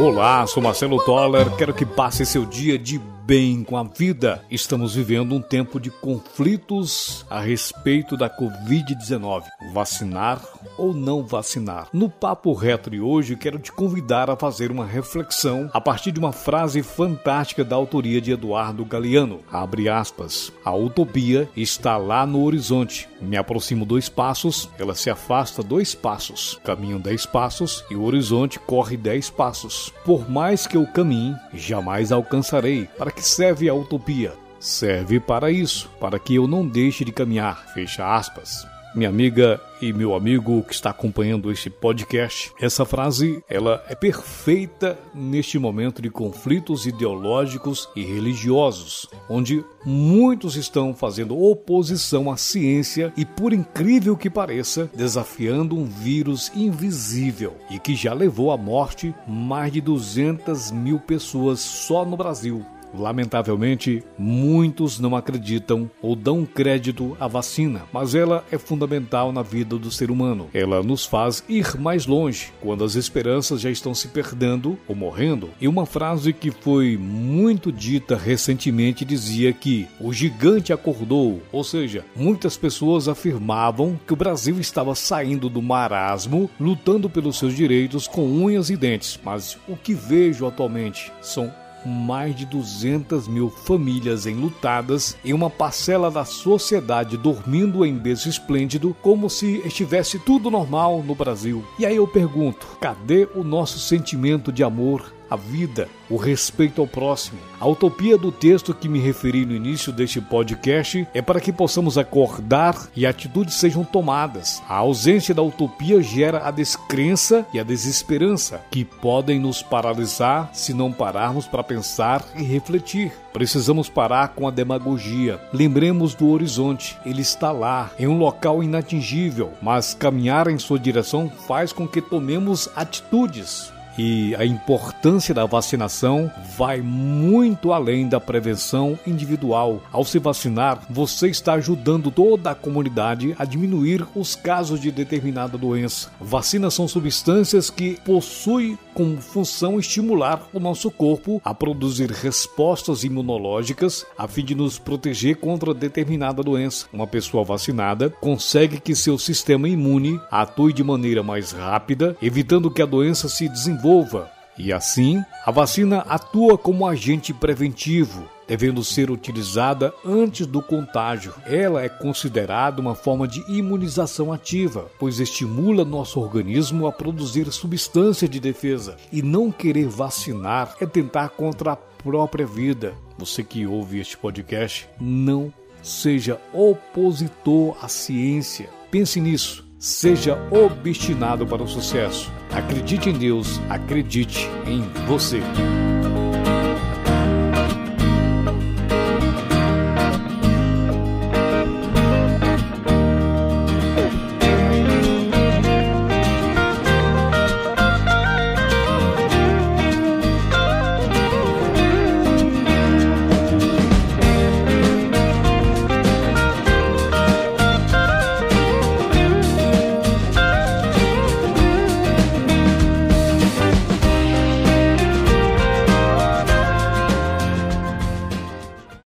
Olá, sou Marcelo Toller. Quero que passe seu dia de bem com a vida. Estamos vivendo um tempo de conflitos a respeito da Covid-19. Vacinar ou não vacinar? No Papo Reto de hoje, quero te convidar a fazer uma reflexão a partir de uma frase fantástica da autoria de Eduardo Galeano. Abre aspas. A utopia está lá no horizonte. Me aproximo dois passos, ela se afasta dois passos. Caminho dez passos e o horizonte corre dez passos. Por mais que eu caminhe, jamais alcançarei. Para que que serve a utopia? Serve para isso, para que eu não deixe de caminhar. Fecha aspas. Minha amiga e meu amigo que está acompanhando este podcast, essa frase ela é perfeita neste momento de conflitos ideológicos e religiosos, onde muitos estão fazendo oposição à ciência e, por incrível que pareça, desafiando um vírus invisível e que já levou à morte mais de 200 mil pessoas só no Brasil. Lamentavelmente, muitos não acreditam ou dão crédito à vacina, mas ela é fundamental na vida do ser humano. Ela nos faz ir mais longe quando as esperanças já estão se perdendo ou morrendo. E uma frase que foi muito dita recentemente dizia que o gigante acordou, ou seja, muitas pessoas afirmavam que o Brasil estava saindo do marasmo, lutando pelos seus direitos com unhas e dentes. Mas o que vejo atualmente são mais de 200 mil famílias enlutadas e uma parcela da sociedade dormindo em berço esplêndido como se estivesse tudo normal no Brasil. E aí eu pergunto: cadê o nosso sentimento de amor a vida, o respeito ao próximo. A utopia do texto que me referi no início deste podcast é para que possamos acordar e atitudes sejam tomadas. A ausência da utopia gera a descrença e a desesperança, que podem nos paralisar se não pararmos para pensar e refletir. Precisamos parar com a demagogia. Lembremos do horizonte, ele está lá, em um local inatingível, mas caminhar em sua direção faz com que tomemos atitudes e a importância da vacinação vai muito além da prevenção individual. Ao se vacinar, você está ajudando toda a comunidade a diminuir os casos de determinada doença. Vacinas são substâncias que possuem como função estimular o nosso corpo a produzir respostas imunológicas a fim de nos proteger contra determinada doença. Uma pessoa vacinada consegue que seu sistema imune atue de maneira mais rápida, evitando que a doença se desenvolva. E assim, a vacina atua como agente preventivo, devendo ser utilizada antes do contágio. Ela é considerada uma forma de imunização ativa, pois estimula nosso organismo a produzir substância de defesa. E não querer vacinar é tentar contra a própria vida. Você que ouve este podcast, não seja opositor à ciência. Pense nisso. Seja obstinado para o sucesso. Acredite em Deus, acredite em você.